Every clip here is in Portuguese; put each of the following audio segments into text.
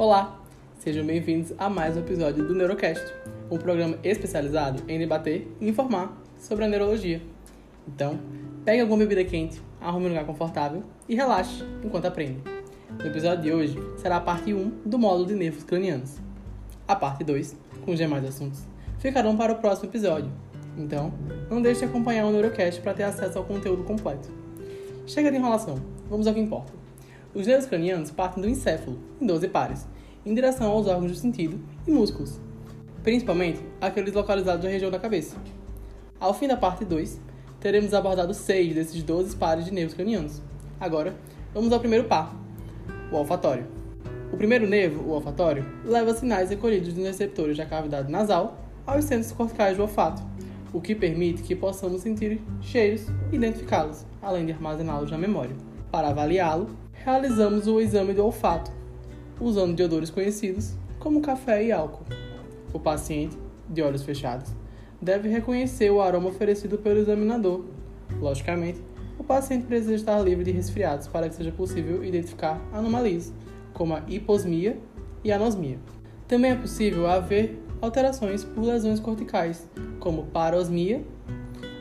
Olá, sejam bem-vindos a mais um episódio do Neurocast, um programa especializado em debater e informar sobre a neurologia. Então, pegue alguma bebida quente, arrume um lugar confortável e relaxe enquanto aprende. No episódio de hoje será a parte 1 do módulo de nervos cranianos. A parte 2, com os demais assuntos, ficarão para o próximo episódio. Então, não deixe de acompanhar o Neurocast para ter acesso ao conteúdo completo. Chega de enrolação, vamos ao que importa. Os nervos cranianos partem do encéfalo, em 12 pares, em direção aos órgãos do sentido e músculos, principalmente aqueles localizados na região da cabeça. Ao fim da parte 2, teremos abordado 6 desses 12 pares de nervos cranianos. Agora, vamos ao primeiro par, o olfatório. O primeiro nervo, o olfatório, leva sinais recolhidos dos receptores da cavidade nasal aos centros corticais do olfato, o que permite que possamos sentir cheiros e identificá-los, além de armazená-los na memória. Para avaliá-lo, realizamos o exame do olfato, usando de odores conhecidos como café e álcool. O paciente, de olhos fechados, deve reconhecer o aroma oferecido pelo examinador. Logicamente, o paciente precisa estar livre de resfriados para que seja possível identificar anomalias, como a hiposmia e anosmia. Também é possível haver alterações por lesões corticais, como parosmia,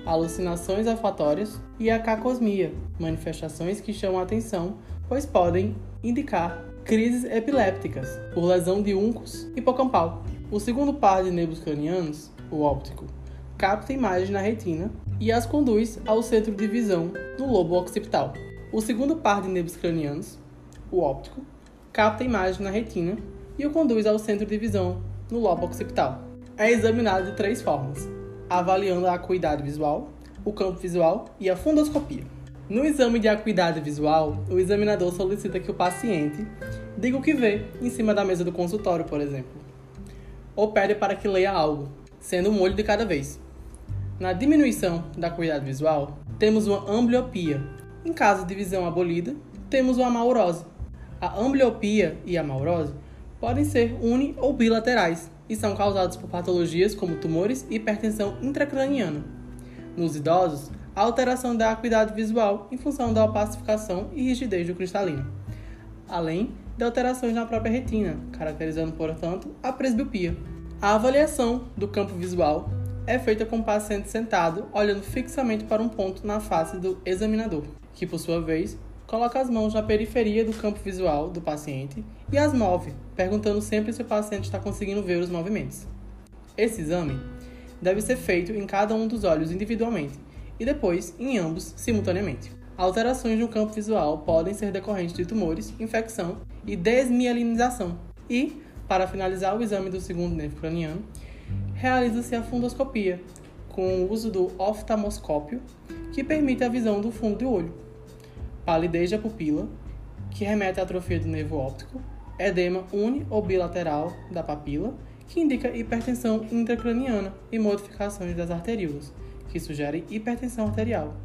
alucinações olfatórias e a cacosmia, manifestações que chamam a atenção pois podem indicar crises epilépticas por lesão de uncus hipocampal. O segundo par de nervos cranianos, o óptico, capta imagens na retina e as conduz ao centro de visão no lobo occipital. O segundo par de nervos cranianos, o óptico, capta imagens na retina e o conduz ao centro de visão no lobo occipital. É examinado de três formas: avaliando a acuidade visual, o campo visual e a fundoscopia. No exame de acuidade visual, o examinador solicita que o paciente diga o que vê em cima da mesa do consultório, por exemplo, ou pede para que leia algo, sendo um olho de cada vez. Na diminuição da acuidade visual, temos uma ambliopia. Em caso de visão abolida, temos uma amaurose. A ambliopia e a amaurose podem ser uni ou bilaterais e são causados por patologias como tumores e hipertensão intracraniana. Nos idosos, a alteração da acuidade visual em função da opacificação e rigidez do cristalino, além de alterações na própria retina, caracterizando, portanto, a presbiopia. A avaliação do campo visual é feita com o paciente sentado, olhando fixamente para um ponto na face do examinador, que, por sua vez, coloca as mãos na periferia do campo visual do paciente e as move, perguntando sempre se o paciente está conseguindo ver os movimentos. Esse exame deve ser feito em cada um dos olhos individualmente e depois em ambos simultaneamente. Alterações no campo visual podem ser decorrentes de tumores, infecção e desmielinização. E, para finalizar o exame do segundo nervo craniano, realiza-se a fundoscopia, com o uso do oftalmoscópio, que permite a visão do fundo do olho. Palidez da pupila, que remete à atrofia do nervo óptico, edema uni ou bilateral da papila, que indica hipertensão intracraniana e modificações das arteríolas que sugerem hipertensão arterial,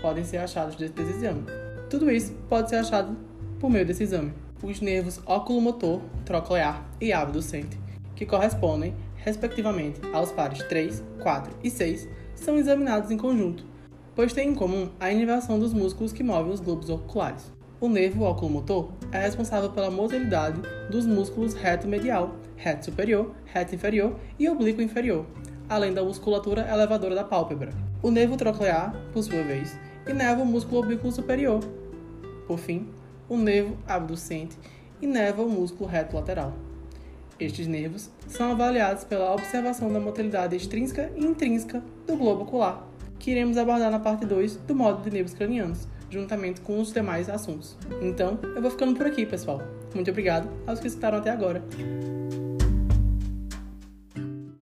podem ser achados desse exame. Tudo isso pode ser achado por meio desse exame. Os nervos oculomotor, troclear e abducente, que correspondem, respectivamente, aos pares 3, 4 e 6, são examinados em conjunto, pois têm em comum a inervação dos músculos que movem os globos oculares. O nervo oculomotor é responsável pela motilidade dos músculos reto medial, reto superior, reto inferior e oblíquo inferior, além da musculatura elevadora da pálpebra. O nervo troclear, por sua vez, inerva o músculo oblíquo superior. Por fim, o nervo abducente inerva o músculo reto lateral. Estes nervos são avaliados pela observação da motilidade extrínseca e intrínseca do globo ocular, que iremos abordar na parte 2 do módulo de nervos cranianos, juntamente com os demais assuntos. Então, eu vou ficando por aqui, pessoal. Muito obrigado aos que escutaram até agora.